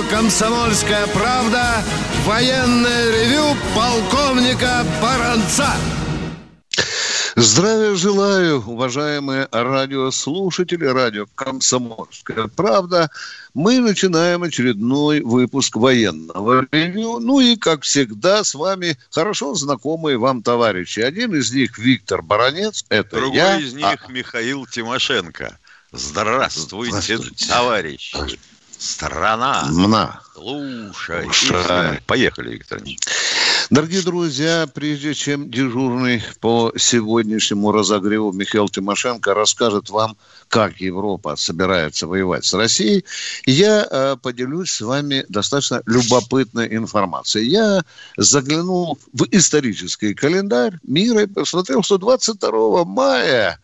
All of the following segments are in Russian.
Радио «Комсомольская правда» военное ревю полковника Баранца. Здравия желаю, уважаемые радиослушатели, радио «Комсомольская правда». Мы начинаем очередной выпуск военного ревю. Ну и, как всегда, с вами хорошо знакомые вам товарищи. Один из них Виктор Баранец, это Другой я. из них Михаил Тимошенко. Здравствуйте, Здравствуйте. товарищи. Страна. Мна. Слушай. Слушай. Поехали, Виктор. Дорогие друзья, прежде чем дежурный по сегодняшнему разогреву Михаил Тимошенко расскажет вам, как Европа собирается воевать с Россией, я э, поделюсь с вами достаточно любопытной информацией. Я заглянул в исторический календарь мира и посмотрел, что 22 мая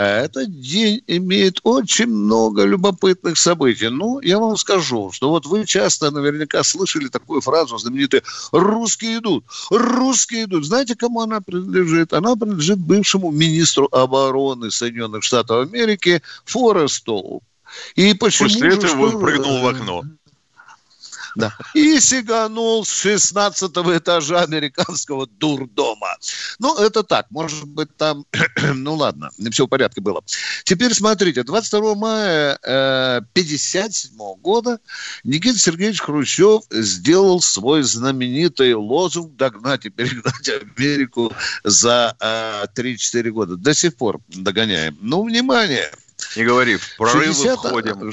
этот день имеет очень много любопытных событий. Ну, я вам скажу, что вот вы часто наверняка слышали такую фразу знаменитую «русские идут», «русские идут». Знаете, кому она принадлежит? Она принадлежит бывшему министру обороны Соединенных Штатов Америки Форестову. И почему После же, этого он прыгнул в окно. Да. И сиганул с 16 этажа американского дурдома. Ну, это так. Может быть, там... ну, ладно, все в порядке было. Теперь смотрите. 22 мая э, 57 года Никита Сергеевич Хрущев сделал свой знаменитый лозунг «Догнать и перегнать Америку за э, 3-4 года». До сих пор догоняем. Ну, внимание! Не говори, в прорывы 60 входим.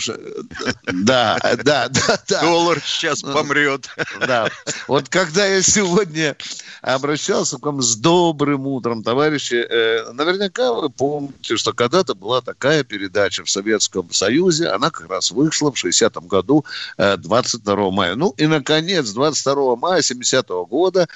Да, да, да, да. Доллар сейчас Ну, помрет. Да. Вот когда я сегодня обращался к вам с добрым утром, товарищи, э, наверняка вы помните, что когда-то была такая передача в Советском Союзе, она как раз вышла в 60-м году, э, 22 мая. Ну и, наконец, 22 мая 70-го года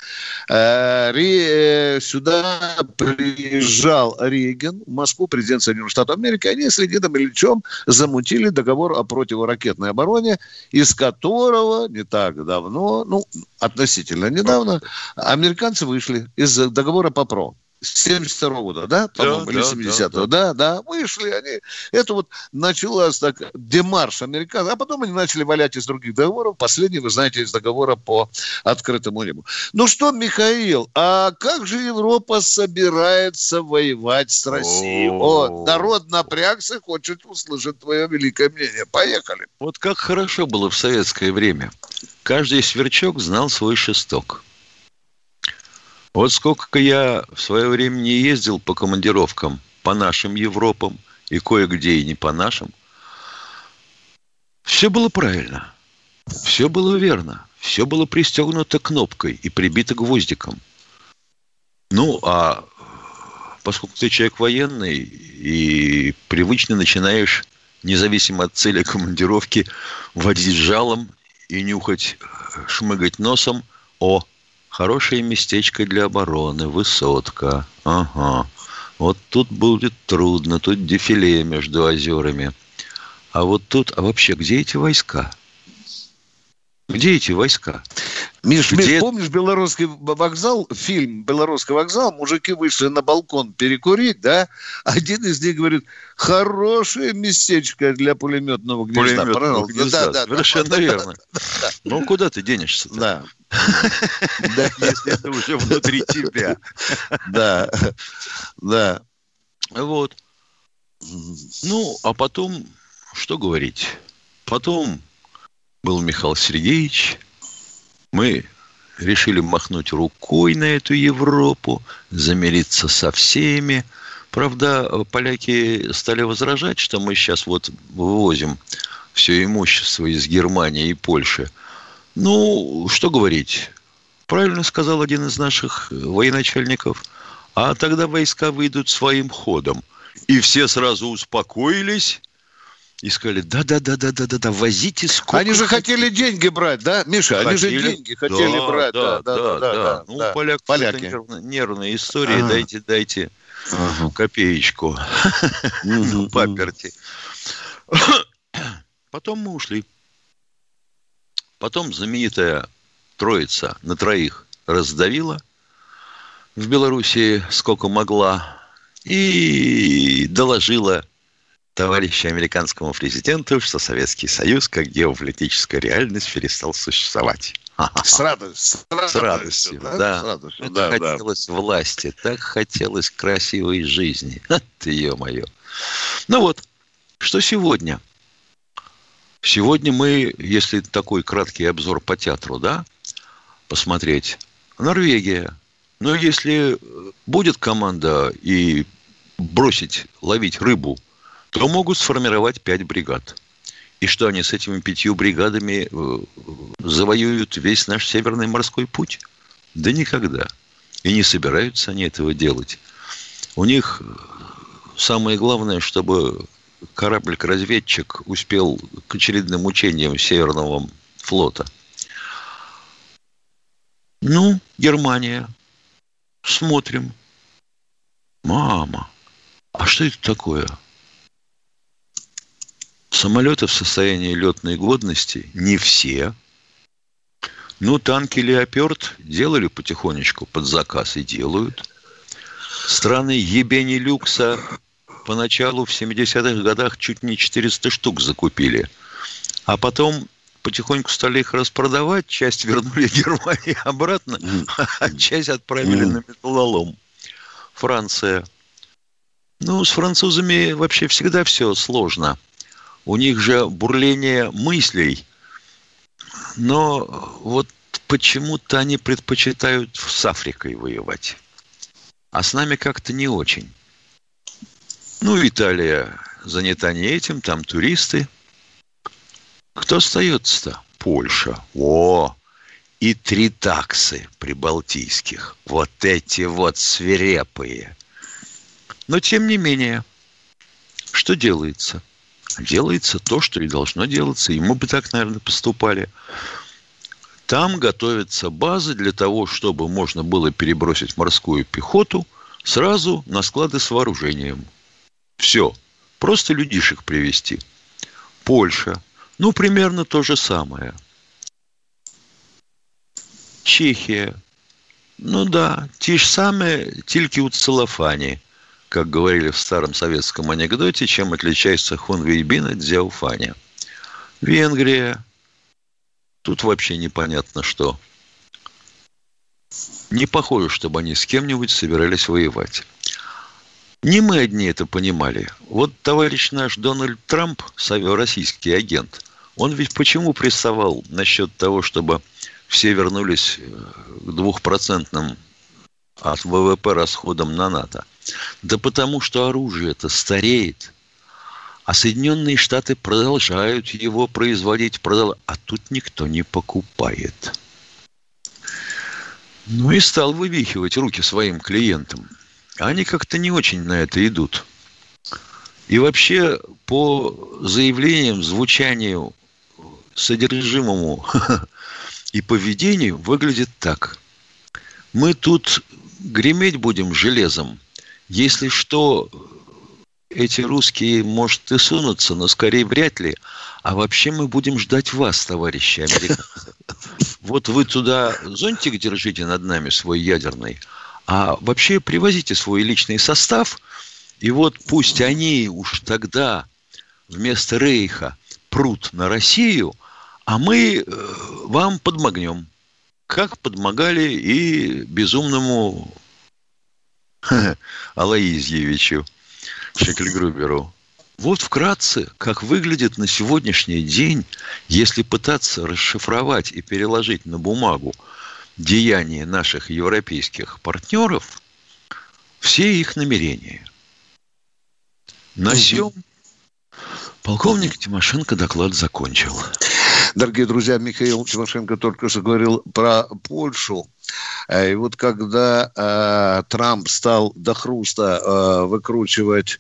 э, э, сюда приезжал Рейган в Москву, президент Соединенных Штатов Америки, они с Леонидом Ильичем замутили договор о противоракетной обороне, из которого не так давно, ну, относительно недавно, американцы вышли из договора по ПРО. С 72 года, да, по-моему, Да, или да, 70-го, да, да, вышли они. Это вот началось так, демарш американцев, а потом они начали валять из других договоров. Последний, вы знаете, из договора по открытому небу. Ну что, Михаил, а как же Европа собирается воевать с Россией? О, О. народ напрягся, хочет услышать твое великое мнение. Поехали. Вот как хорошо было в советское время. Каждый сверчок знал свой шесток. Вот сколько я в свое время не ездил по командировкам по нашим Европам и кое-где и не по нашим, все было правильно. Все было верно. Все было пристегнуто кнопкой и прибито гвоздиком. Ну, а поскольку ты человек военный и привычно начинаешь, независимо от цели командировки, водить жалом и нюхать, шмыгать носом, о, хорошее местечко для обороны, высотка, ага. Вот тут будет трудно, тут дефиле между озерами. А вот тут, а вообще, где эти войска? Где эти войска? Миш, Где- Миш, помнишь белорусский вокзал, фильм «Белорусский вокзал», мужики вышли на балкон перекурить, да? Один из них говорит, хорошее местечко для пулеметного гнезда. Пулеметного гнезда. Да, да, да. Совершенно верно. Ну, куда ты денешься Да. Да, если это уже внутри тебя? да, да. Вот. Ну, а потом, что говорить? Потом был Михаил Сергеевич. Мы решили махнуть рукой на эту Европу, замириться со всеми. Правда, поляки стали возражать, что мы сейчас вот вывозим все имущество из Германии и Польши. Ну, что говорить? Правильно сказал один из наших военачальников. А тогда войска выйдут своим ходом. И все сразу успокоились И сказали, да-да-да-да-да-да, возите сколько Они же хотели деньги брать, да, Миша? Хотели? Они же деньги хотели да, брать. Да, да, да. да, да. Ну, да. Поляк, поляки. Нервная, нервная история. Ага. Дайте, дайте ага. копеечку. Паперти. Потом мы ушли. Потом знаменитая троица на троих раздавила в Белоруссии сколько могла и доложила товарищу американскому президенту, что Советский Союз как геополитическая реальность перестал существовать. С радостью. С радостью, да. да. С радостью, так да, хотелось да. власти, так хотелось красивой жизни. Ты, ё-моё. Ну вот, что сегодня? Сегодня мы, если такой краткий обзор по театру, да, посмотреть, Норвегия. Но если будет команда и бросить ловить рыбу – то могут сформировать пять бригад. И что они с этими пятью бригадами э, завоюют весь наш Северный морской путь? Да никогда. И не собираются они этого делать. У них самое главное, чтобы кораблик-разведчик успел к очередным учениям Северного флота. Ну, Германия. Смотрим. Мама, а что это такое? Самолеты в состоянии летной годности не все. Ну, танки «Леопард» делали потихонечку под заказ и делают. Страны ебени люкса поначалу в 70-х годах чуть не 400 штук закупили. А потом потихоньку стали их распродавать, часть вернули Германии обратно, а часть отправили на металлолом. Франция. Ну, с французами вообще всегда все сложно – у них же бурление мыслей. Но вот почему-то они предпочитают с Африкой воевать. А с нами как-то не очень. Ну, Италия занята не этим, там туристы. Кто остается-то? Польша. О, и три таксы прибалтийских. Вот эти вот свирепые. Но тем не менее, что делается? Делается то, что и должно делаться. Мы бы так, наверное, поступали. Там готовятся базы для того, чтобы можно было перебросить морскую пехоту сразу на склады с вооружением. Все. Просто людишек привести. Польша. Ну, примерно то же самое. Чехия. Ну да, те же самые, тільки у целлофане как говорили в старом советском анекдоте, чем отличается хунвейбин от зяуфаня. Венгрия. Тут вообще непонятно что. Не похоже, чтобы они с кем-нибудь собирались воевать. Не мы одни это понимали. Вот товарищ наш Дональд Трамп, российский агент, он ведь почему приставал насчет того, чтобы все вернулись э, к двухпроцентным от ВВП расходам на НАТО? Да потому что оружие это стареет. А Соединенные Штаты продолжают его производить, а тут никто не покупает. Ну и стал вывихивать руки своим клиентам. Они как-то не очень на это идут. И вообще по заявлениям, звучанию, содержимому и поведению выглядит так. Мы тут греметь будем железом – если что, эти русские, может, и сунутся, но скорее вряд ли. А вообще мы будем ждать вас, товарищи американцы. Вот вы туда зонтик держите над нами свой ядерный, а вообще привозите свой личный состав, и вот пусть они уж тогда вместо Рейха прут на Россию, а мы э, вам подмогнем, как подмогали и безумному Алаизьевичу Шекльгруберу. Вот вкратце, как выглядит на сегодняшний день, если пытаться расшифровать и переложить на бумагу деяния наших европейских партнеров, все их намерения. На всем полковник Тимошенко доклад закончил. Дорогие друзья, Михаил Тимошенко только что говорил про Польшу. Э, и вот когда э, Трамп стал до хруста э, выкручивать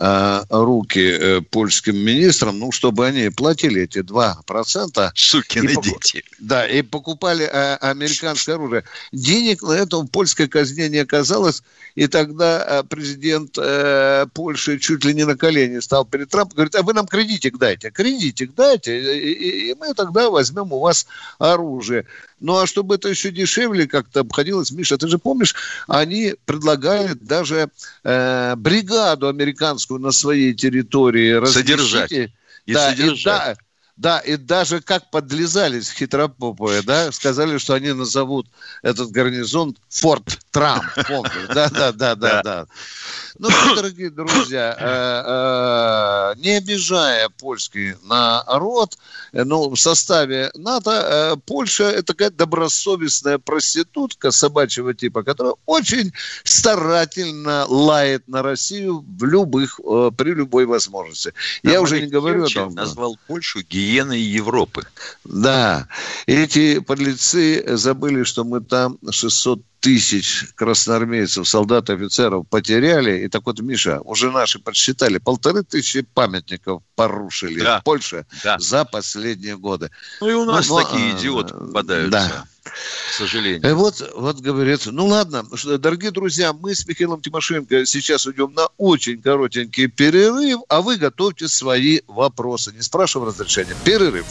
э, руки э, польским министрам, ну, чтобы они платили эти 2%. Сукины покуп... дети. Да, и покупали э, американское оружие. Денег на это в польской казне не оказалось, и тогда э, президент э, Польши чуть ли не на колени стал перед Трампом, говорит, а вы нам кредитик дайте, кредитик дайте, и, и, и мы тогда возьмем у вас оружие. Ну, а чтобы это еще дешевле как-то обходилось, Миша, ты же помнишь, они предлагали даже э, бригаду американскую на своей территории содержать. И да, содержать. И, да, да, и даже как подлезались хитропопые, да, сказали, что они назовут этот гарнизон Форт Трамп? Да, да, да, да, да. Ну, дорогие друзья, э, э, не обижая польский народ, э, но в составе НАТО Польша – это такая добросовестная проститутка собачьего типа, которая очень старательно лает на Россию в любых, при любой возможности. Я уже не говорю о том. назвал Польшу гиеной Европы. Да. Эти подлецы забыли, что мы там 600 тысяч красноармейцев, солдат, офицеров потеряли. И так вот, Миша, уже наши подсчитали, полторы тысячи памятников порушили да. в Польше да. за последние годы. Ну и у нас ну, такие а, идиоты попадаются. Да. К сожалению. И вот, вот говорится, ну ладно, дорогие друзья, мы с Михаилом Тимошенко сейчас уйдем на очень коротенький перерыв, а вы готовьте свои вопросы. Не спрашиваем разрешения. Перерыв.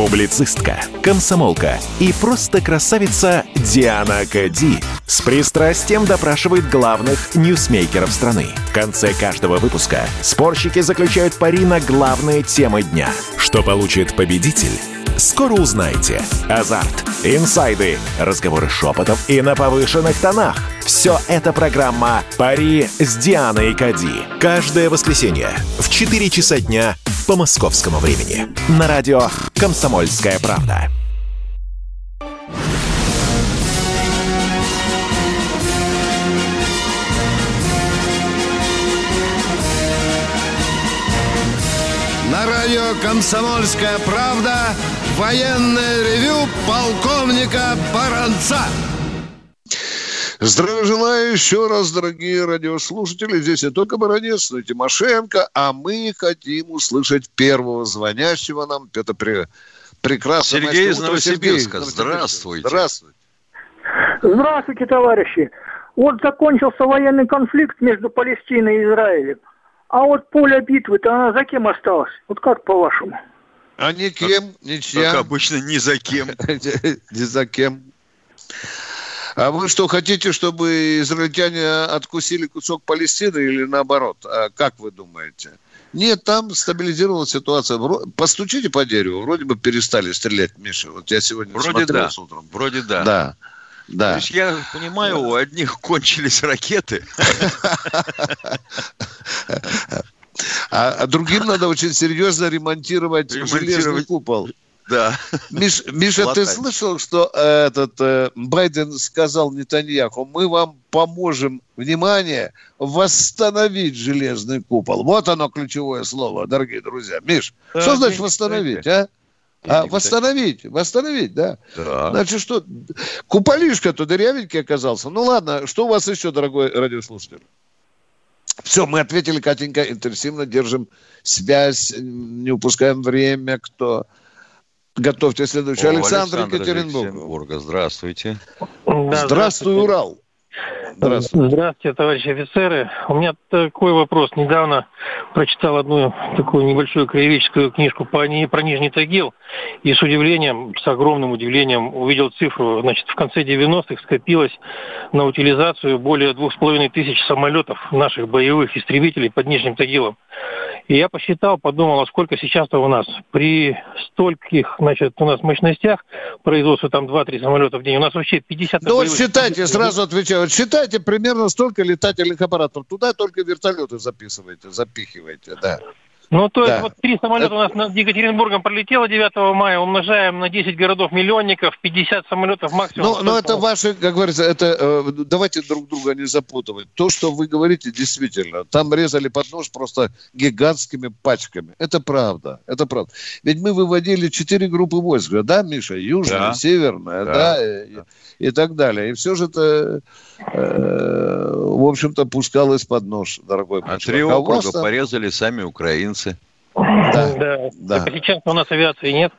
Публицистка, комсомолка и просто красавица Диана Кади с пристрастием допрашивает главных ньюсмейкеров страны. В конце каждого выпуска спорщики заключают пари на главные темы дня. Что получит победитель? Скоро узнаете. Азарт, инсайды, разговоры шепотов и на повышенных тонах. Все это программа «Пари с Дианой Кади». Каждое воскресенье в 4 часа дня по московскому времени. На радио «Комсомольская правда». На радио «Комсомольская правда» военное ревю полковника Баранца. Здравия желаю еще раз, дорогие радиослушатели. Здесь не только Баранец, но и Тимошенко, а мы хотим услышать первого звонящего нам. Это при... прекрасно. Сергей из Новосибирска. Здравствуйте. Здравствуйте. Здравствуйте, товарищи. Вот закончился военный конфликт между Палестиной и Израилем. А вот поле битвы-то она за кем осталась? Вот как по-вашему? А никем, ничья. Как обычно, ни за кем. Ни за кем. А вы что, хотите, чтобы израильтяне откусили кусок Палестины или наоборот? А как вы думаете? Нет, там стабилизировалась ситуация. Постучите по дереву, вроде бы перестали стрелять, Миша. Вот я сегодня вроде смотрел да. с утром. Вроде да. Да. Да. То есть я понимаю, у одних кончились ракеты. А, а другим надо очень серьезно ремонтировать, ремонтировать железный купол. Да. Миш, Миша, ты слышал, что э, этот э, Байден сказал Нетаньяху, мы вам поможем, внимание, восстановить железный купол. Вот оно ключевое слово, дорогие друзья. Миш, да, что значит восстановить, а? А, восстановить, восстановить, да. да. Значит, что, куполишка-то дырявенький оказался. Ну ладно, что у вас еще, дорогой радиослушатель? Все, мы ответили, Катенька, интенсивно держим связь, не упускаем время, кто... Готовьте следующий. О, Александр, Александр Екатеринбург. Здравствуйте. Да, здравствуй, Урал. Здравствуйте. Здравствуйте, товарищи офицеры. У меня такой вопрос. Недавно прочитал одну такую небольшую краеведческую книжку по, про Нижний Тагил и с удивлением, с огромным удивлением увидел цифру. Значит, в конце 90-х скопилось на утилизацию более двух с половиной тысяч самолетов наших боевых истребителей под Нижним Тагилом. И я посчитал, подумал, а сколько сейчас-то у нас. При стольких, значит, у нас мощностях производства там 2-3 самолета в день, у нас вообще 50... Ну вот считайте, сразу отвечаю, вот считайте примерно столько летательных аппаратов. Туда только вертолеты записывайте, запихивайте, да. Ну, то есть да. вот три самолета у нас над Екатеринбургом пролетело 9 мая, умножаем на 10 городов-миллионников, 50 самолетов максимум. Ну, но это ваши, как говорится, это э, давайте друг друга не запутывать. То, что вы говорите, действительно, там резали под нож просто гигантскими пачками. Это правда, это правда. Ведь мы выводили четыре группы войск, да, Миша? Южная, да. северная, да, да, да. И, и так далее. И все же это, э, в общем-то, пускалось под нож, дорогой А три округа порезали сами украинцы авиации. Да, да. да. сейчас у нас авиации нет.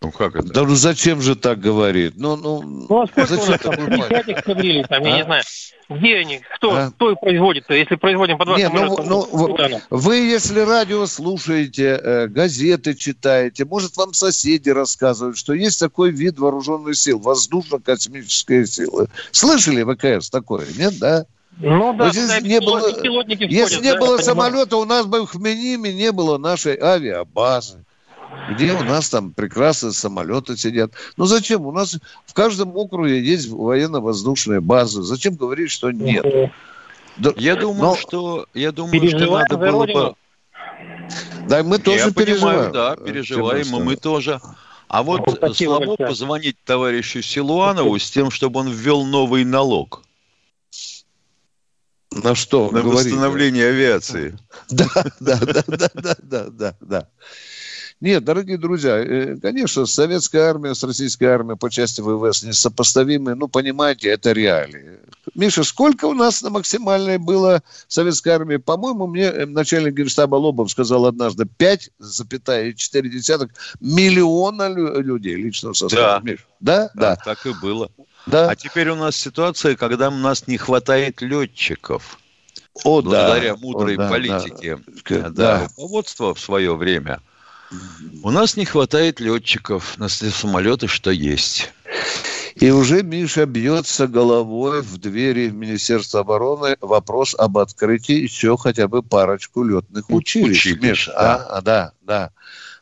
Ну как это? Да ну зачем же так говорит? Ну, ну, ну а сколько зачем у нас там? 50 эскадрилей, там, а? я не знаю. Где они? Кто, а? кто их производит-то, если производим по 20 Не, ну, ну, вы, вы, если радио слушаете, э, газеты читаете, может, вам соседи рассказывают, что есть такой вид вооруженных сил, воздушно-космические силы. Слышали ВКС такое, нет, да? Ну да, вот если не было, если не да, было самолета, у нас бы в Хмениме не было нашей авиабазы, где у нас там прекрасные самолеты сидят. Ну зачем? У нас в каждом округе есть военно-воздушная база. Зачем говорить, что нет? Да, я думаю, но... что я думаю, что надо было бы. Да, мы тоже я переживаем. Понимаю, да, переживаем, и мы тоже. А вот ну, слабо позвонить товарищу Силуанову с тем, чтобы он ввел новый налог. На что? На говорите? восстановление авиации. Да, да, да, да, да, да, да, да. Нет, дорогие друзья, э, конечно, советская армия с российской армией по части ВВС несопоставимы. Ну, понимаете, это реалии. Миша, сколько у нас на максимальной было советской армии? По-моему, мне э, начальник генштаба Лобов сказал однажды 5,4 миллиона людей личного состава. Да. Миш, да? Да, да. Так и было. Да. А теперь у нас ситуация, когда у нас не хватает летчиков. О, благодаря да. мудрой О, да, политике да. Да, да. руководства в свое время. У нас не хватает летчиков на самолеты, что есть. И уже Миша бьется головой в двери Министерства обороны вопрос об открытии еще хотя бы парочку летных училищ. училищ Миша, да. А, а, да, да.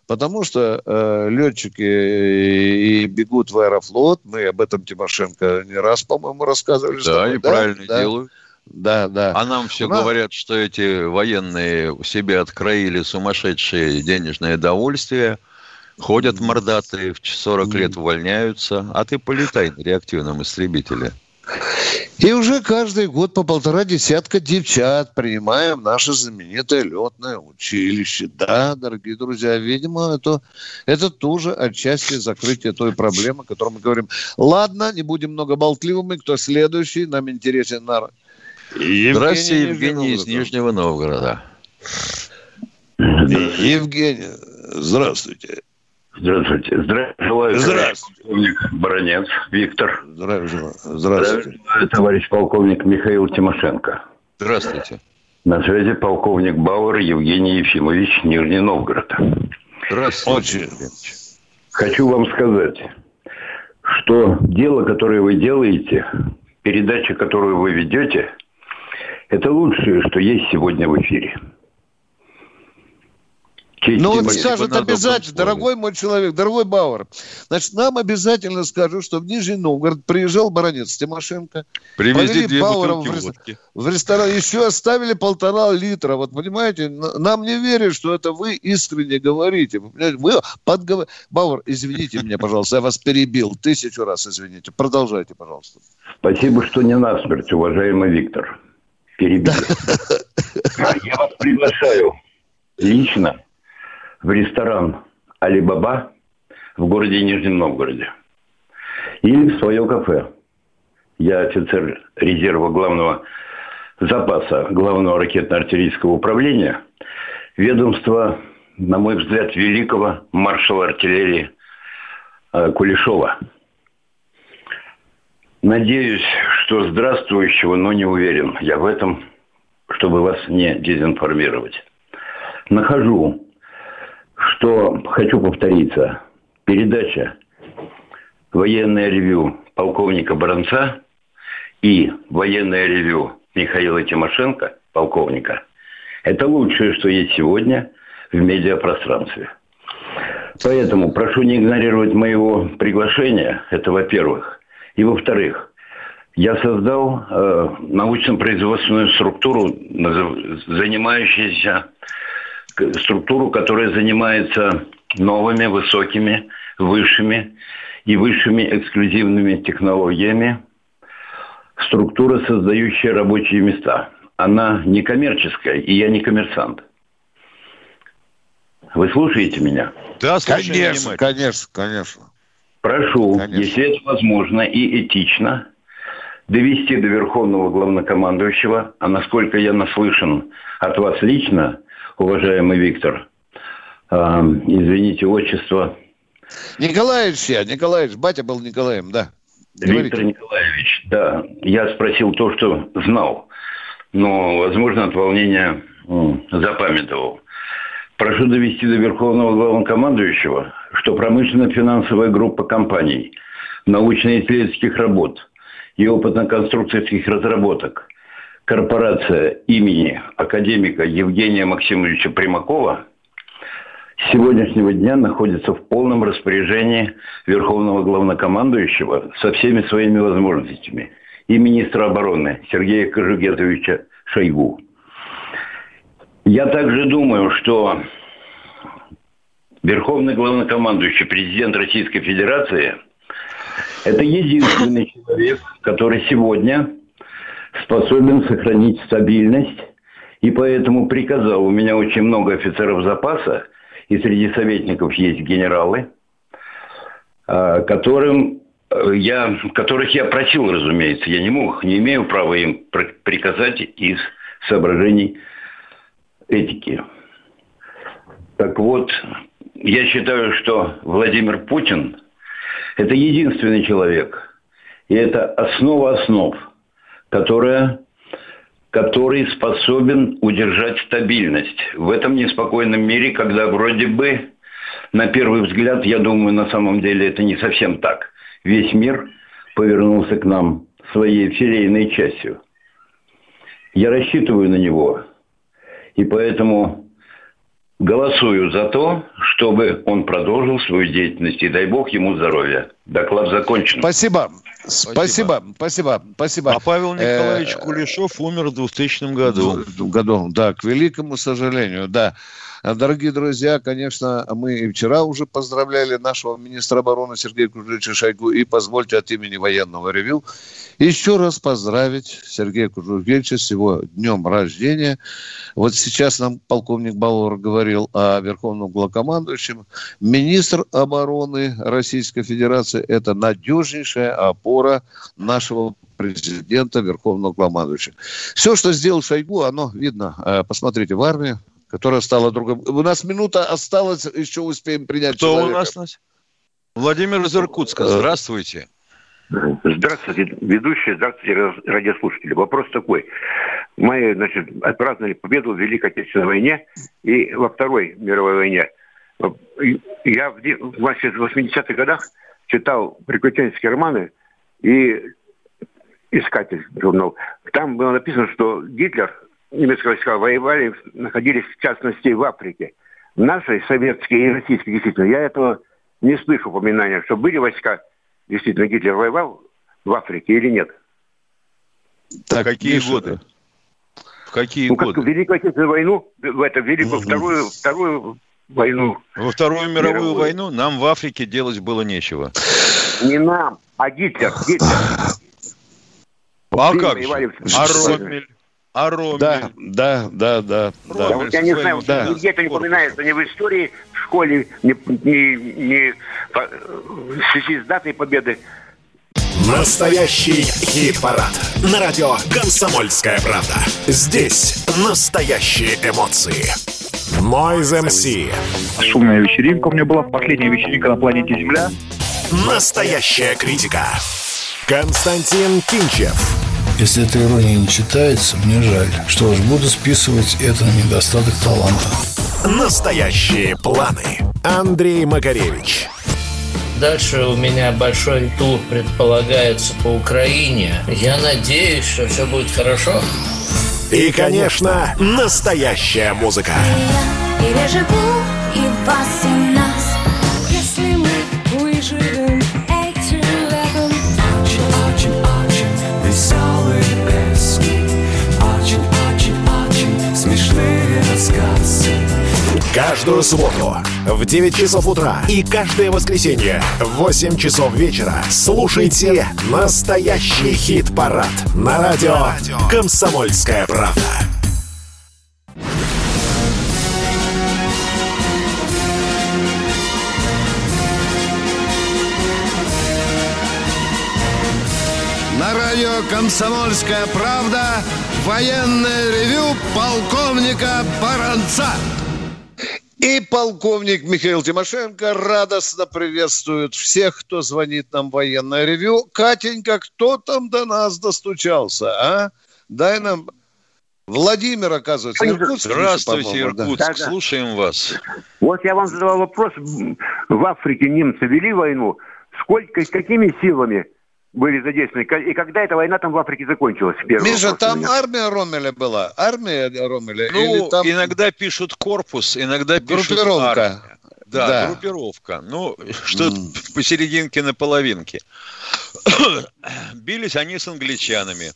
Потому что э, летчики и, и бегут в аэрофлот. Мы об этом Тимошенко не раз, по-моему, рассказывали. Да, тобой, и да? правильно да? делают. Да, да. А нам все нас... говорят, что эти военные себе откроили сумасшедшие денежное довольствие, ходят мордатые, в 40 лет увольняются, а ты полетай на реактивном истребителе. И уже каждый год по полтора десятка девчат принимаем в наше знаменитое летное училище. Да, дорогие друзья, видимо, это, это тоже отчасти закрытие той проблемы, о которой мы говорим. Ладно, не будем много болтливыми. Кто следующий? Нам интересен на... Евгений Здравствуйте, Евгений из Нижнего Новгорода. Евгений, здравствуйте. Здравствуйте. Здравия желаю. Здравствуйте. Полковник Баранец Виктор. Здравия желаю. Здравствуйте. Здравия товарищ полковник Михаил Тимошенко. Здравствуйте. На связи полковник Бауэр Евгений Ефимович, Нижний Новгород. Здравствуйте. Хочу вам сказать, что дело, которое вы делаете, передача, которую вы ведете, это лучшее, что есть сегодня в эфире. Ну, вот скажут обязательно, дорогой мой человек, дорогой Бауэр, значит, нам обязательно скажут, что в Нижний Новгород приезжал баронец Тимошенко. Привезли две Бауэра в, рес... в ресторан, еще оставили полтора литра. Вот, понимаете, нам не верят, что это вы искренне говорите. Вы подгов... Бауэр, извините меня, пожалуйста, я вас перебил. Тысячу раз извините. Продолжайте, пожалуйста. Спасибо, что не насмерть, уважаемый Виктор. Перебил. Я вас приглашаю лично в ресторан «Алибаба» в городе Нижнем Новгороде. Или в свое кафе. Я офицер резерва главного запаса главного ракетно-артиллерийского управления ведомства, на мой взгляд, великого маршала артиллерии э, Кулешова. Надеюсь, что здравствующего, но не уверен я в этом, чтобы вас не дезинформировать. Нахожу что хочу повториться. Передача «Военное ревю» полковника Баранца и «Военное ревю» Михаила Тимошенко, полковника, это лучшее, что есть сегодня в медиапространстве. Поэтому прошу не игнорировать моего приглашения, это во-первых. И во-вторых, я создал э, научно-производственную структуру, занимающуюся структуру, которая занимается новыми, высокими, высшими и высшими эксклюзивными технологиями. Структура, создающая рабочие места. Она не коммерческая, и я не коммерсант. Вы слушаете меня? Да, конечно, конечно, конечно. Прошу, конечно. если это возможно и этично, довести до Верховного Главнокомандующего, а насколько я наслышан от вас лично, уважаемый Виктор, э, извините, отчество. Николаевич я, Николаевич, батя был Николаем, да. Говорите. Виктор Николаевич, да, я спросил то, что знал, но, возможно, от волнения запамятовал. Прошу довести до Верховного Главнокомандующего, что промышленно-финансовая группа компаний, научно-исследовательских работ и опытно-конструкторских разработок корпорация имени академика Евгения Максимовича Примакова с сегодняшнего дня находится в полном распоряжении Верховного Главнокомандующего со всеми своими возможностями и министра обороны Сергея Кожугетовича Шойгу. Я также думаю, что Верховный главнокомандующий, президент Российской Федерации, это единственный человек, который сегодня способен сохранить стабильность, и поэтому приказал, у меня очень много офицеров запаса, и среди советников есть генералы, а, которым э, я, которых я просил, разумеется, я не мог, не имею права им приказать из соображений этики. Так вот, я считаю, что Владимир Путин – это единственный человек, и это основа основ, которая, который способен удержать стабильность в этом неспокойном мире, когда вроде бы, на первый взгляд, я думаю, на самом деле это не совсем так. Весь мир повернулся к нам своей филейной частью. Я рассчитываю на него – и поэтому голосую за то, чтобы он продолжил свою деятельность. И дай бог ему здоровья. Доклад закончен. Спасибо. Спасибо, спасибо, спасибо. А Павел Николаевич э, Кулешов умер в 2000 году. В году, да, к великому сожалению, да. Дорогие друзья, конечно, мы и вчера уже поздравляли нашего министра обороны Сергея Кужевича Шойгу. И позвольте от имени военного ревю еще раз поздравить Сергея Кужевича с его днем рождения. Вот сейчас нам полковник Балор говорил о верховном главкомандующем. Министр обороны Российской Федерации – это надежнейшая опора нашего президента, верховного главнокомандующего. Все, что сделал Шойгу, оно видно. Э, посмотрите, в армии которая стала другом. У нас минута осталась, еще успеем принять Кто человека. у нас? Владимир из Иркутска. Э, здравствуйте. Здравствуйте, ведущие, здравствуйте, радиослушатели. Вопрос такой. Мы, значит, отпраздновали победу в Великой Отечественной войне и во Второй мировой войне. Я в 80-х годах читал приключенческие романы и «Искатель» журнал. Там было написано, что Гитлер немецкие войска воевали, находились в частности в Африке. Наши советские и российские, действительно, я этого не слышу упоминания, что были войска, действительно, Гитлер воевал в Африке или нет. Так, какие Миша, годы? В какие ну, годы? Как Великую Отечественную войну, в это Великую, угу. вторую, вторую войну. Во Вторую мировую, мировую войну нам в Африке делать было нечего. Не нам, а Гитлер. Гитлер. А как же? А Роммель? А Ромель? Да, да, да, да. Ромель, да. Я не знаю, да. нигде это не упоминается ни в истории, в школе, ни, ни, ни в связи с датой победы. Настоящий хит-парад. На радио «Комсомольская правда». Здесь настоящие эмоции. Noise MC. Шумная вечеринка у меня была. Последняя вечеринка на планете Земля. Настоящая критика. Константин Кинчев. Если эта ирония не читается, мне жаль. Что ж, буду списывать это на недостаток таланта. Настоящие планы. Андрей Макаревич. Дальше у меня большой тур предполагается по Украине. Я надеюсь, что все будет хорошо. И, конечно, настоящая музыка. Я переживу и вас, и Каждую субботу в 9 часов утра и каждое воскресенье в 8 часов вечера слушайте настоящий хит-парад на радио «Комсомольская правда». На радио «Комсомольская правда» военное ревю полковника Баранца. И полковник Михаил Тимошенко радостно приветствует всех, кто звонит нам в военное ревю. Катенька, кто там до нас достучался, а? Дай нам... Владимир, оказывается, Иркутск. Здравствуйте. Иркутск. Да. Слушаем вас. Вот я вам задавал вопрос. В Африке немцы вели войну. Сколько, и с какими силами были задействованы? И когда эта война там в Африке закончилась? Миша, там меня. армия Ромеля была? Армия Ромеля? Ну, Или там иногда пишут корпус, иногда пишут группировка? армия. Да, Да. группировка. Ну, что М. посерединке на половинке. Бились они с англичанами.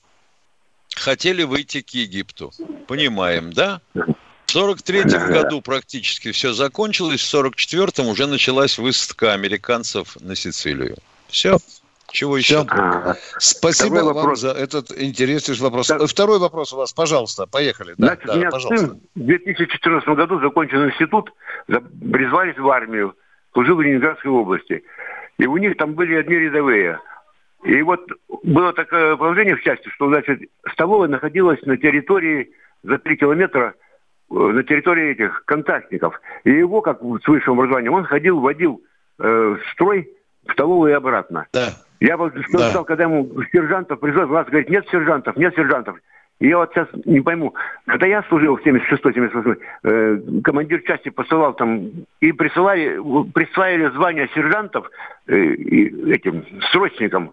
Хотели выйти к Египту. Понимаем, да? В 43 году практически все закончилось, в 44-м уже началась высадка американцев на Сицилию. Все. Чего еще? А, Спасибо Второй вам вопрос. за этот интересный вопрос. Да. Второй вопрос у вас, пожалуйста, поехали. Да, Значит, да, у меня пожалуйста. сын в 2014 году закончил институт, призвались в армию, служил в Ленинградской области. И у них там были одни рядовые. И вот было такое положение в части, что, значит, столовая находилась на территории за три километра э, на территории этих контактников. И его, как с высшим образованием, он ходил, водил э, строй в столовую и обратно. Да. Я вот что Да. сказал, когда ему сержантов призвал, власть говорит, нет сержантов, нет сержантов. И я вот сейчас не пойму, когда я служил в 76-78, э, командир части посылал там, и присылали, присваивали звания сержантов э, и этим срочникам.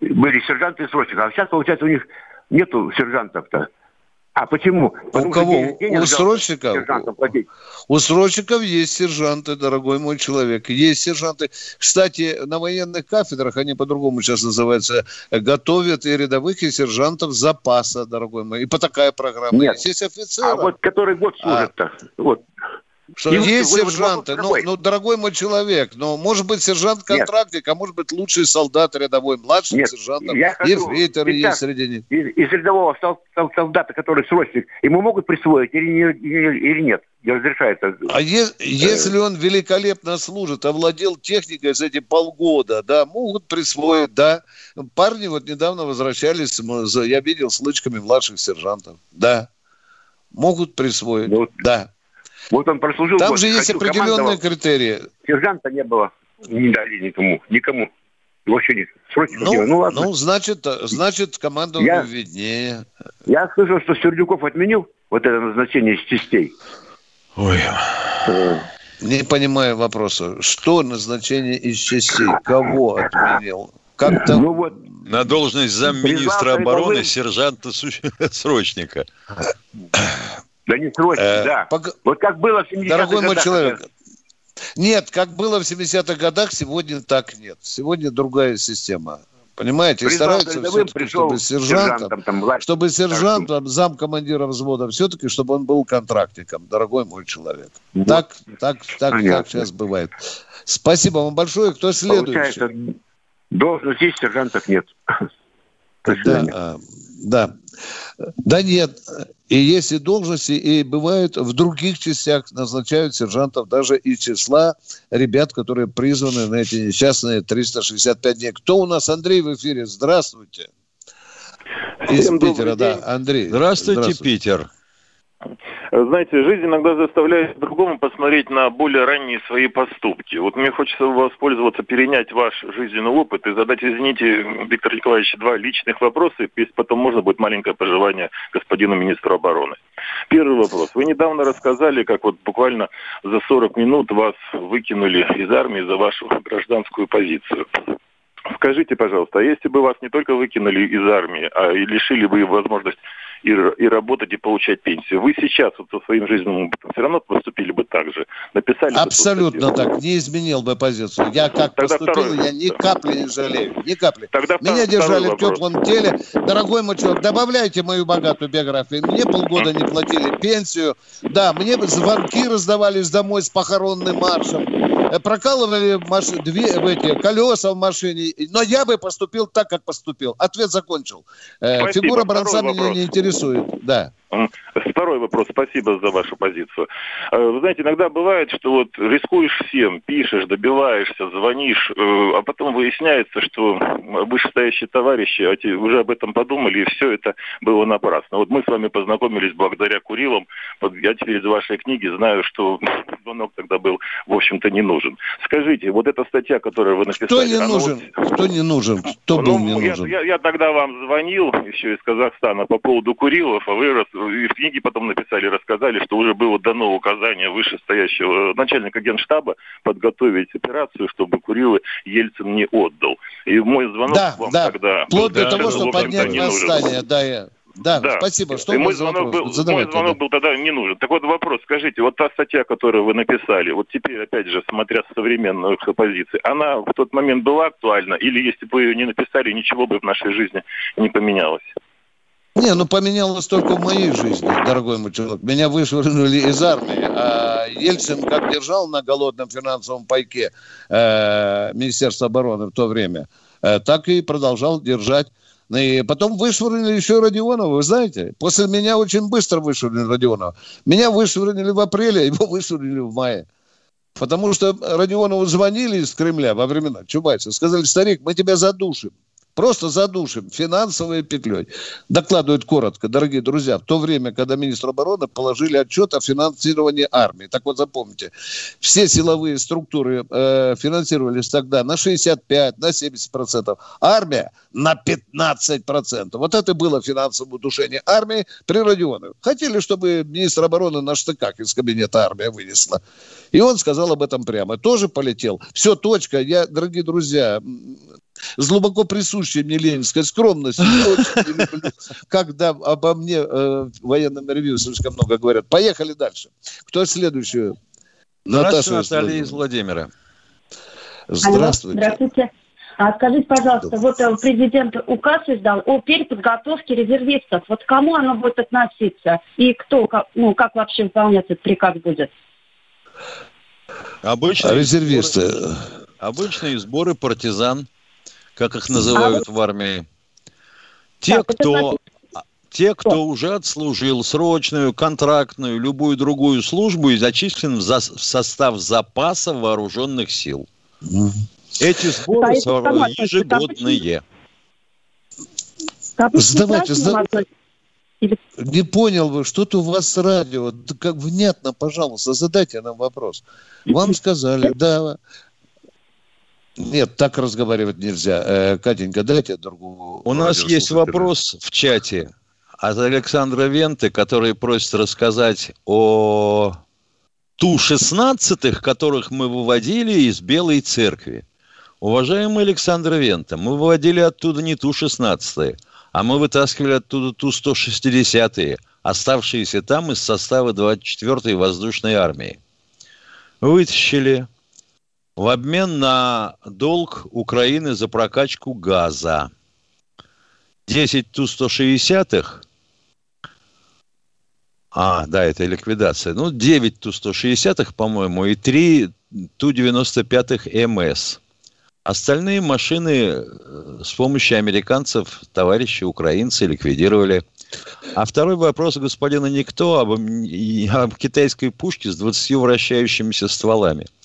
Были сержанты и срочники. А сейчас, получается, у них нету сержантов-то. А почему? Потому что кого? У срочников? У срочников есть сержанты, дорогой мой человек. Есть сержанты. Кстати, на военных кафедрах, они по-другому сейчас называются, готовят и рядовых, и сержантов запаса, дорогой мой. И по такая программа Нет. есть. Есть офицеры. А вот который год служит-то? Вот. Что И есть вы- сержанты, ну, ну, дорогой мой человек, но может быть сержант-контрактник, а может быть лучший солдат рядовой, младший Нет, сержант, ефрейтор есть среди них. из, из рядового сол- сол- солдата, который срочник, ему могут присвоить или, не- или, или нет? Не разрешается. А е- если он великолепно служит, овладел техникой за эти полгода, да, могут присвоить, да. Парни вот недавно возвращались, я видел с лычками младших сержантов, да. Могут присвоить, Ну, да. Вот он прослужил Там год, же есть ходил, определенные командовал. критерии. Сержанта не было, не дали никому, никому. Вообще не срочников не было. Ну, Ну ладно. ну, значит, значит, командованию Я- виднее. Я слышал, что Сердюков отменил вот это назначение из частей. Ой. Э, Не понимаю вопроса. Что назначение из частей? Кого отменил? Как-то... Ну вот, На должность замминистра Призвал обороны рядовым. сержанта-срочника. да не срочно, Э, да. пог- Вот как было в 70-х Дорогой мой годах. человек, нет, как было в 70-х годах, сегодня так нет. Сегодня другая система. Понимаете, и Призвал стараются все-таки, чтобы сержантом, сержантом, там, младшим. чтобы сержантом, замкомандира взвода, все-таки, чтобы он был контрактником, дорогой мой человек. Вот. Так, так, так, Понятно. так сейчас бывает. Спасибо вам большое. Кто следующий? Получается, должность есть, сержантов нет. До Да, а, да. Да нет. И есть и должности, и бывают в других частях назначают сержантов даже из числа ребят, которые призваны на эти несчастные 365 дней. Кто у нас? Андрей в эфире. Здравствуйте. Из Всем Питера, да, день. Андрей. Здравствуйте, Питер. Знаете, жизнь иногда заставляет по-другому посмотреть на более ранние свои поступки. Вот мне хочется воспользоваться, перенять ваш жизненный опыт и задать, извините, Виктор Николаевич, два личных вопроса, если потом можно будет маленькое пожелание господину министру обороны. Первый вопрос. Вы недавно рассказали, как вот буквально за 40 минут вас выкинули из армии за вашу гражданскую позицию. Скажите, пожалуйста, а если бы вас не только выкинули из армии, а и лишили бы возможность и, и работать, и получать пенсию. Вы сейчас вот со своим жизненным опытом все равно поступили бы так же? Написали Абсолютно бы так, не изменил бы позицию. Я как Тогда поступил, второй, я ни капли не жалею, ни капли. Тогда Меня держали в теплом теле. Дорогой мой человек, добавляйте мою богатую биографию. Мне полгода не платили пенсию. Да, мне звонки раздавались домой с похоронным маршем. Э, прокалывали маш... две, эти, колеса в машине. Но я бы поступил так, как поступил. Ответ закончил. Э, Спасибо. Фигура бронца меня не интересует. Да. Второй вопрос. Спасибо за вашу позицию. Э, вы знаете, иногда бывает, что вот рискуешь всем, пишешь, добиваешься, звонишь, э, а потом выясняется, что вышестоящие товарищи уже об этом подумали, и все это было напрасно. Вот мы с вами познакомились благодаря Курилам. Вот я теперь из вашей книги знаю, что звонок тогда был, в общем-то, не нужен. Скажите, вот эта статья, которую вы написали... Кто не нужен? Вот... Кто не нужен? Кто ну, был не нужен? Я, я, я тогда вам звонил еще из Казахстана по поводу Курилов, а вы и в книге потом написали, рассказали, что уже было дано указание вышестоящего начальника генштаба подготовить операцию, чтобы Курилы Ельцин не отдал. И мой звонок да, вам да. тогда... Вплоть до того, что поднять восстание, да, я... Да, да, спасибо. Что и мой звонок, был, мой звонок был тогда не нужен. Так вот вопрос, скажите, вот та статья, которую вы написали, вот теперь, опять же, смотря с современных позиций, она в тот момент была актуальна? Или если бы вы ее не написали, ничего бы в нашей жизни не поменялось? Не, ну поменялось только в моей жизни, дорогой мой человек. Меня вышвырнули из армии, а Ельцин как держал на голодном финансовом пайке э, Министерство обороны в то время, э, так и продолжал держать. И потом вышвырнули еще Родионова, вы знаете. После меня очень быстро вышвырнули Родионова. Меня вышвырнули в апреле, его вышвырнули в мае. Потому что Родионову звонили из Кремля во времена Чубайса, сказали, старик, мы тебя задушим. Просто задушим финансовой петлей. Докладывают коротко, дорогие друзья, в то время, когда министр обороны положили отчет о финансировании армии. Так вот, запомните, все силовые структуры э, финансировались тогда на 65, на 70 процентов. Армия на 15 процентов. Вот это было финансовое удушение армии при Родионове. Хотели, чтобы министр обороны на штыках из кабинета армия вынесла. И он сказал об этом прямо. Тоже полетел. Все, точка. Я, дорогие друзья, с глубоко присущей мне ленинской скромностью. когда обо мне э, в военном ревью слишком много говорят. Поехали дальше. Кто следующий? Наташа Наталья из Владимира. Здравствуйте. Здравствуйте. А скажите, пожалуйста, вот э, президент указ издал о переподготовке резервистов. Вот к кому оно будет относиться? И кто, как, ну, как вообще выполняться этот приказ будет? Обычные резервисты. Сборы, обычные сборы партизан как их называют а в армии. Те, так, кто, те, кто уже отслужил срочную, контрактную, любую другую службу и зачислен в, за, в состав запаса вооруженных сил. Эти сборы а ежегодные. Задавайте, задавайте. Не понял вы, что-то у вас с радио. Как внятно, пожалуйста, задайте нам вопрос. Вам сказали, да, нет, так разговаривать нельзя. Э, Катенька, дайте другую. У нас есть вопрос в чате от Александра Венты, который просит рассказать о Ту-16, которых мы выводили из Белой Церкви. Уважаемый Александр Вента, мы выводили оттуда не Ту-16, а мы вытаскивали оттуда Ту-160, оставшиеся там из состава 24-й воздушной армии. Вытащили, в обмен на долг Украины за прокачку газа. 10 Ту-160-х, а, да, это ликвидация, ну, 9 Ту-160-х, по-моему, и 3 Ту-95-х МС. Остальные машины э, с помощью американцев, товарищи украинцы ликвидировали. А второй вопрос господина Никто об, об китайской пушке с 20 вращающимися стволами –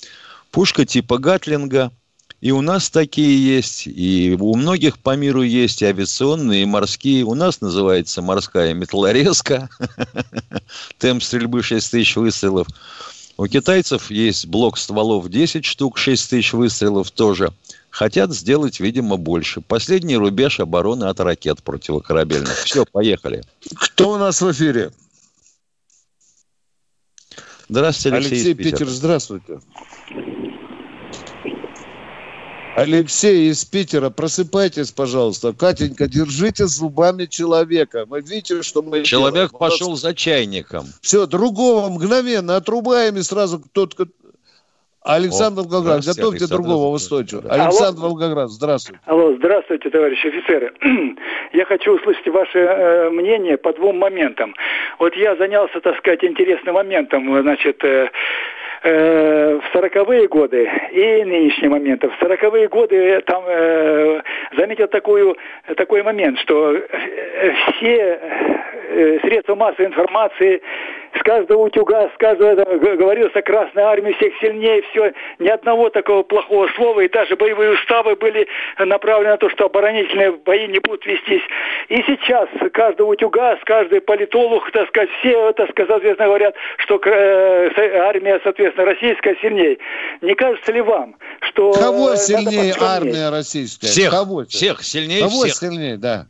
Пушка типа Гатлинга. И у нас такие есть, и у многих по миру есть и авиационные, и морские. У нас называется морская металлорезка. Темп стрельбы 6 тысяч выстрелов. У китайцев есть блок стволов 10 штук, 6 тысяч выстрелов тоже. Хотят сделать, видимо, больше. Последний рубеж обороны от ракет противокорабельных. Все, поехали. Кто у нас в эфире? Здравствуйте, Алексей, Алексей Питер. Питер. Здравствуйте. Алексей из Питера, просыпайтесь, пожалуйста. Катенька, держите зубами человека. Мы видите, что мы Человек делаем. пошел за чайником. Все, другого мгновенно отрубаем и сразу тот, Александр О, Волгоград, готовьте Александр другого устойчивого. Да. Александр Алло. Волгоград, здравствуйте. Алло, здравствуйте, товарищи офицеры. Я хочу услышать ваше э, мнение по двум моментам. Вот я занялся, так сказать, интересным моментом. Значит, э, э, в сороковые годы и нынешний момент. В сороковые годы там э, заметил такую, такой момент, что э, все э, средства массовой информации с каждого утюга, с каждого говорился Красная Армия всех сильнее, все, ни одного такого плохого слова, и даже боевые уставы были направлены на то, что оборонительные бои не будут вестись. И сейчас с каждого утюга, с каждый политолог, так сказать, все, так сказать, соответственно, говорят, что э, армия, соответственно, российская сильнее. Не кажется ли вам, что... Кого сильнее армия российская? Всех, Кого? всех сильнее Кого всех. сильнее, да.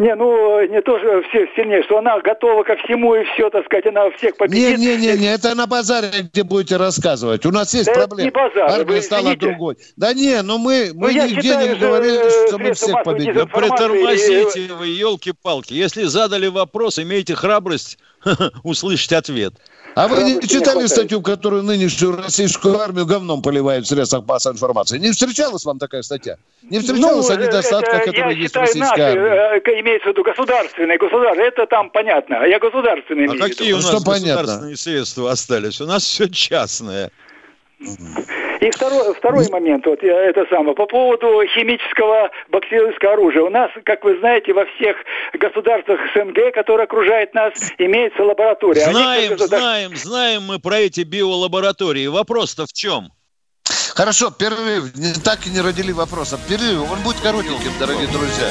Не, ну, не тоже все сильнее, что она готова ко всему и все, так сказать, она всех победит. Не, не, не, не, это на базаре, где будете рассказывать. У нас есть да проблема. не базар, Армия вы стала другой. Да не, ну мы, мы ну, нигде не говорили, что мы всех победим. Да притормозите вы, елки-палки. Если задали вопрос, имейте храбрость услышать ответ. А вы не читали статью, которую нынешнюю российскую армию говном поливают в средствах массовой информации? Не встречалась вам такая статья? Не встречалась ну, о недостатках, которые есть в российской армии? Имеется в виду государственные, государственные, это там понятно. А я государственные А какие у нас государственные средства остались? У нас все частное. И второй, второй момент, вот я, это самое, по поводу химического бактериологического оружия. У нас, как вы знаете, во всех государствах СНГ, которые окружают нас, имеется лаборатория. Знаем, государств... знаем, знаем мы про эти биолаборатории. Вопрос-то в чем? Хорошо, перерыв. Не, так и не родили вопроса. Перерыв, он будет коротеньким, дорогие друзья.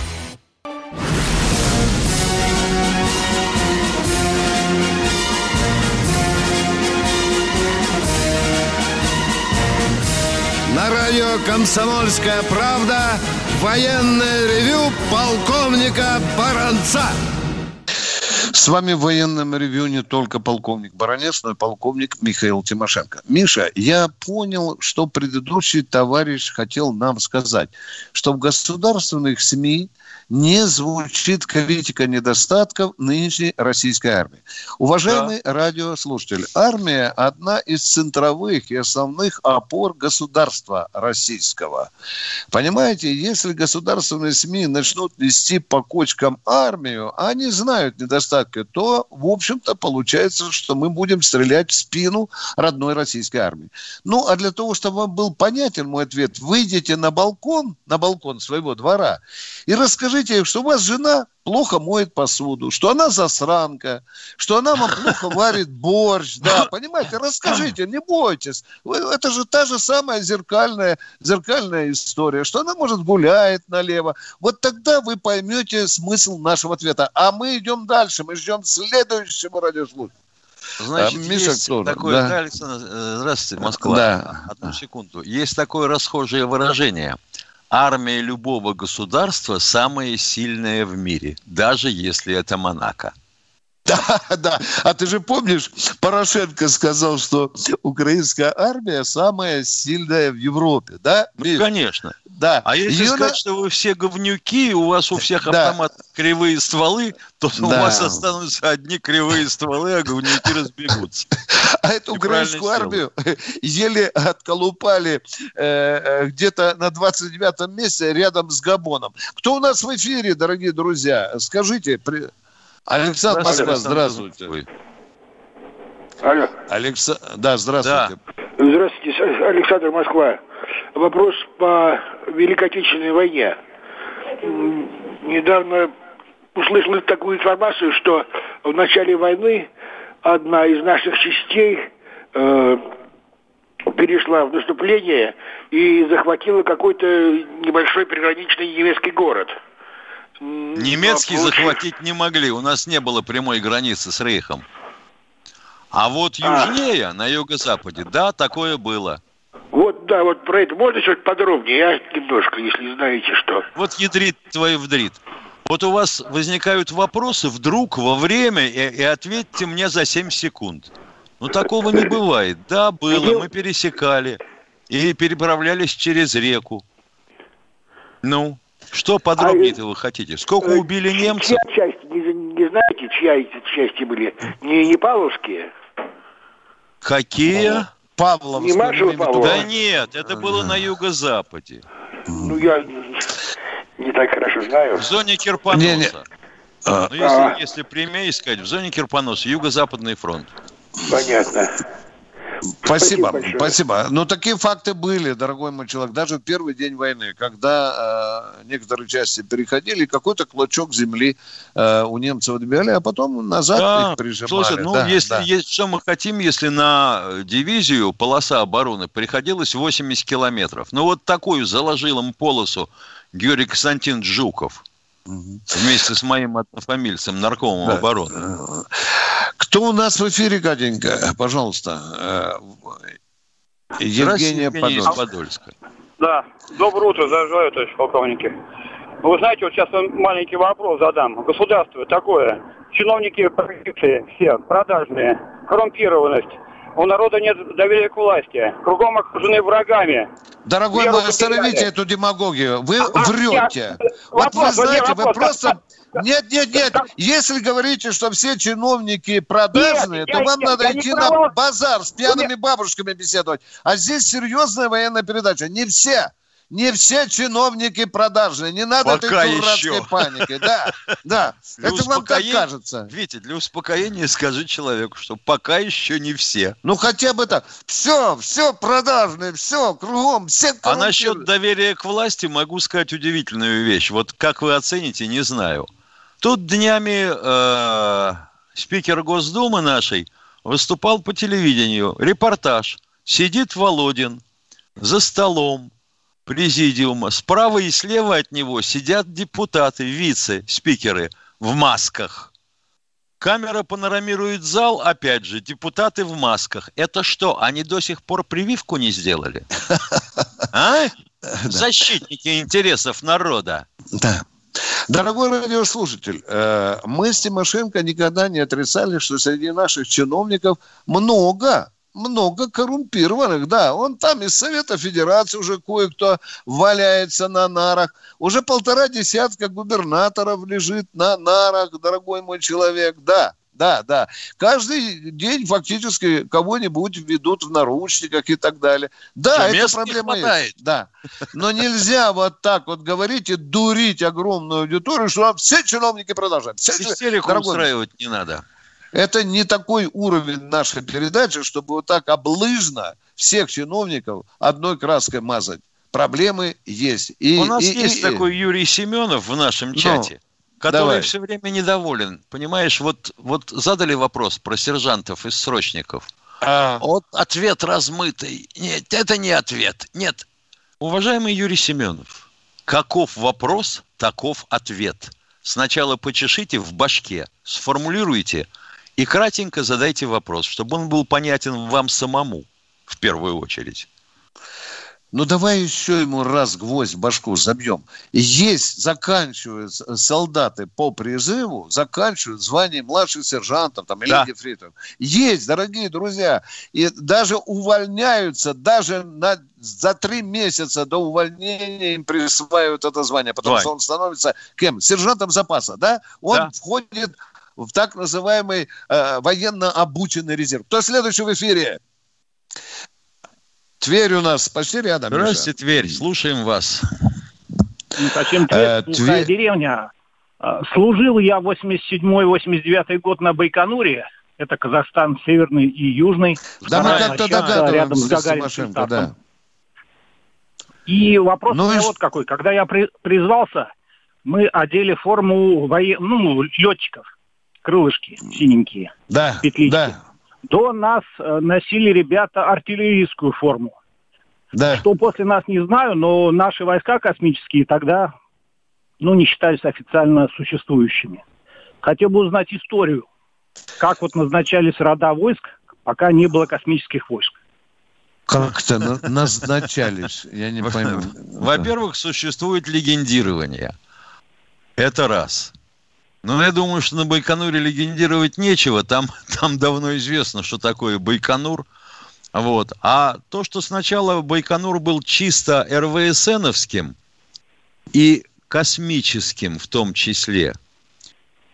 «Комсомольская правда» военное ревю полковника Баранца. С вами в военном ревью не только полковник Баранец, но и полковник Михаил Тимошенко. Миша, я понял, что предыдущий товарищ хотел нам сказать, что в государственных СМИ не звучит критика недостатков нынешней российской армии. Уважаемый да. радиослушатель, армия – одна из центровых и основных опор государства российского. Понимаете, если государственные СМИ начнут нести по кочкам армию, а они знают недостатки, то, в общем-то, получается, что мы будем стрелять в спину родной российской армии. Ну, а для того, чтобы вам был понятен мой ответ, выйдите на балкон, на балкон своего двора и расскажите, скажите, что у вас жена плохо моет посуду, что она засранка, что она вам плохо варит борщ, да, понимаете, расскажите, не бойтесь. Это же та же самая зеркальная, зеркальная история, что она, может, гуляет налево. Вот тогда вы поймете смысл нашего ответа. А мы идем дальше, мы ждем следующего радиослушателя. Значит, а, Миша есть тоже. такое, да. Александр, э, здравствуйте, Москва. Да. Одну секунду. Есть такое расхожее выражение – армия любого государства самая сильная в мире, даже если это Монако. Да, да. А ты же помнишь, Порошенко сказал, что украинская армия самая сильная в Европе, да? Ну, конечно. да. А если Ее сказать, что вы все говнюки, у вас у всех Да. автомат кривые стволы, то у Да. вас останутся одни кривые стволы, а говнюки разбегутся. А эту украинскую армию еле отколупали э, э, где-то на 29-м месте рядом с Габоном. Кто у нас в эфире, дорогие друзья? Скажите. при- Александр Москва, здравствуйте. Алло. Алекса... Да, здравствуйте. Здравствуйте, Александр Москва. Вопрос по Великой Отечественной войне. Недавно услышал такую информацию, что в начале войны одна из наших частей э, перешла в наступление и захватила какой-то небольшой приграничный немецкий город. Немецкий а получив- захватить не могли, у нас не было прямой границы с Рейхом. А вот А. южнее, на юго-западе, да, такое было. Вот, да, вот про это можно чуть подробнее, я немножко, если знаете, что. Вот ядрит твой вдрит. Вот у вас возникают вопросы вдруг во время, и, и ответьте мне за 7 секунд. Ну, такого не бывает. Да, было, мы пересекали и переправлялись через реку. Ну, что подробнее-то вы хотите? Сколько убили немцев? Чья часть, не, не знаете, чья эти части были? Не, не Павловские? Какие? Павловск. Не Маршал Павлов? Да нет, это было на юго-западе. Ну, я не так хорошо знаю. В зоне Кирпоноса. Не-не. А. Ну, если, если прямее искать, в зоне Кирпоноса, юго-западный фронт. Понятно. Спасибо, большое. спасибо. Но такие факты были, дорогой мой человек, даже в первый день войны, когда э, некоторые части переходили, какой-то клочок земли э, у немцев отбирали, а потом назад Да, их прижимали. слушай, ну Да, если да. есть, что мы хотим, если на дивизию полоса обороны приходилось 80 километров. Ну вот такую заложил им полосу Георгий Константинович Жуков вместе с моим однофамильцем, наркомом Да. обороны. Кто у нас в эфире, Катенька? Пожалуйста. Э, Евгения Подольская. Подольска. Да, доброе утро, здравствуйте, товарищ полковники. Вы знаете, вот сейчас вам маленький вопрос задам. Государство такое, чиновники полиции все продажные, коррумпированность. У народа нет доверия к власти. Кругом окружены врагами. Дорогой мой, остановите эту демагогию. Вы А, врете. я- Вот вы знаете, вы вопрос. просто... Нет, нет, нет. Если говорите, что все чиновники продажные, Нет, то я- вам я- надо я идти на базар с пьяными бабушками беседовать. А здесь серьезная военная передача. Не все. Не все чиновники продажные. Не надо Пока этой дурацкой еще. паники. Да, да. Для Это вам так кажется. Витя, для успокоения скажи человеку, что пока еще не все. Ну хотя бы так. Все, все продажные, все, кругом, все А насчет доверия к власти могу сказать удивительную вещь. Вот как вы оцените, не знаю. Тут днями э, спикер Госдумы нашей выступал по телевидению. Репортаж. Сидит Володин за столом президиума. Справа и слева от него сидят депутаты, вице-спикеры в масках. Камера панорамирует зал, опять же, депутаты в масках. Это что, они до сих пор прививку не сделали? А? Защитники интересов народа. Да. Дорогой радиослушатель, э, мы с Тимошенко никогда не отрицали, что среди наших чиновников много, много коррумпированных. Да, он там из Совета Федерации уже кое-кто валяется на нарах. Уже полтора десятка губернаторов лежит на нарах, дорогой мой человек. Да, да, да. Каждый день фактически кого-нибудь ведут в наручниках и так далее. Да, Что, не проблема есть. Да. Но нельзя вот так вот говорить и дурить огромную аудиторию, что все чиновники продолжают. Все Истерику Дорогой устраивать не надо. это не такой уровень нашей передачи, чтобы вот так облыжно всех чиновников одной краской мазать. Проблемы есть. И, У нас и- есть и- такой Юрий Семенов в нашем Ну, чате, который давай. все время недоволен. Понимаешь, вот, вот задали вопрос про сержантов и срочников. А. Вот ответ размытый. Нет, это не ответ. Нет. Уважаемый Юрий Семенов, каков вопрос, таков ответ. Сначала почешите в башке, сформулируйте и кратенько задайте вопрос, чтобы он был понятен вам самому в первую очередь. Ну, давай еще ему раз гвоздь в башку забьем. Есть, заканчивают солдаты по призыву, заканчивают звание младших сержантов там, или да. Есть, дорогие друзья. И даже увольняются, даже на, за три месяца до увольнения им присваивают это звание, потому Давай. что он становится кем? Сержантом запаса, да? Он да. входит в так называемый э, военно обученный резерв. Кто следующий в эфире? Тверь у нас почти рядом. Здравствуйте, Миша. Тверь. Слушаем вас. Ну, зачем Тверь? Э, Тверь... деревня. А, служил я 87-89 год на Байконуре. Это Казахстан северный и южный. Да, мы как-то догадываемся. Рядом с Гагаринским да. И вопрос ну, вот какой. Когда я при, призвался, мы одели форму воен... ну, летчиков. Крылышки синенькие. Да, петлички. да до нас э, носили ребята артиллерийскую форму. Да. Что после нас не знаю, но наши войска космические тогда ну, не считались официально существующими. Хотел бы узнать историю, как вот назначались рода войск, пока не было космических войск. Как-то назначались, я не пойму. Во-первых, существует легендирование. Это раз. Ну, я думаю, что на Байконуре легендировать нечего. Там, там давно известно, что такое Байконур. Вот. А то, что сначала Байконур был чисто РВСНовским и космическим в том числе,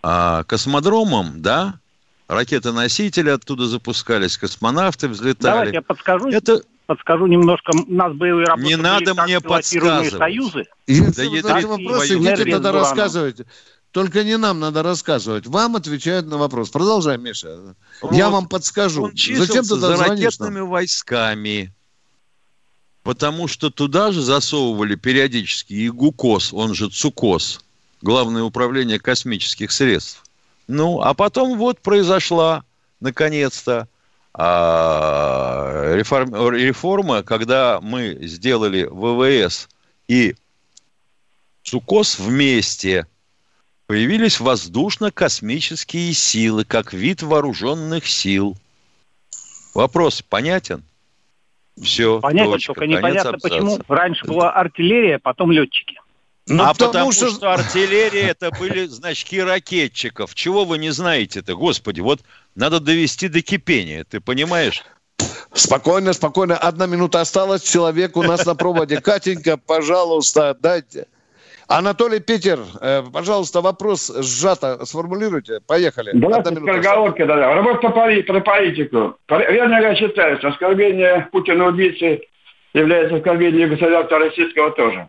а космодромом, да, ракеты-носители оттуда запускались, космонавты взлетали. Давайте я подскажу. Это подскажу немножко. У нас боевые работы Не надо мне подсказывать. Союзы. И, да, да, вопросы, идите тогда рассказывайте. Только не нам надо рассказывать. Вам отвечают на вопрос. Продолжай, Миша. Вот. Я вам подскажу. Он Зачем ты за ракетными нам? войсками. Потому что туда же засовывали периодически и ГУКОС, он же ЦУКОС, Главное управление космических средств. Ну, а потом вот произошла, наконец-то, а, реформа, когда мы сделали ВВС и ЦУКОС вместе – Появились воздушно-космические силы, как вид вооруженных сил. Вопрос понятен? Все. Понятен, точка, только непонятно, почему раньше была артиллерия, потом летчики. Ну, а потому, потому что... что артиллерия это были значки ракетчиков. Чего вы не знаете-то, господи? Вот надо довести до кипения, ты понимаешь? Спокойно, спокойно. Одна минута осталась. Человек у нас на проводе. Катенька, пожалуйста, дайте. Анатолий Питер, э, пожалуйста, вопрос сжато сформулируйте. Поехали. Давайте скороговорки, да, да. Работа про политику. Верно я считаю, что оскорбление Путина убийцы является оскорблением государства российского тоже.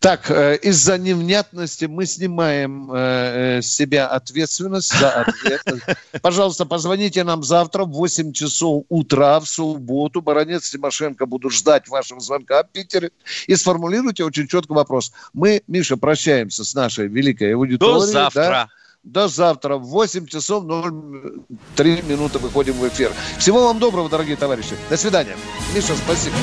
Так, э, из-за невнятности мы снимаем э, э с себя ответственность за ответ. Пожалуйста, позвоните нам завтра в 8 часов утра в субботу. Баронец Тимошенко буду ждать вашего звонка в Питере. И сформулируйте очень четко вопрос. Мы, Миша, прощаемся с нашей великой аудиторией. До завтра. Да? До завтра в 8 часов 03 минуты выходим в эфир. Всего вам доброго, дорогие товарищи. До свидания. Миша, спасибо.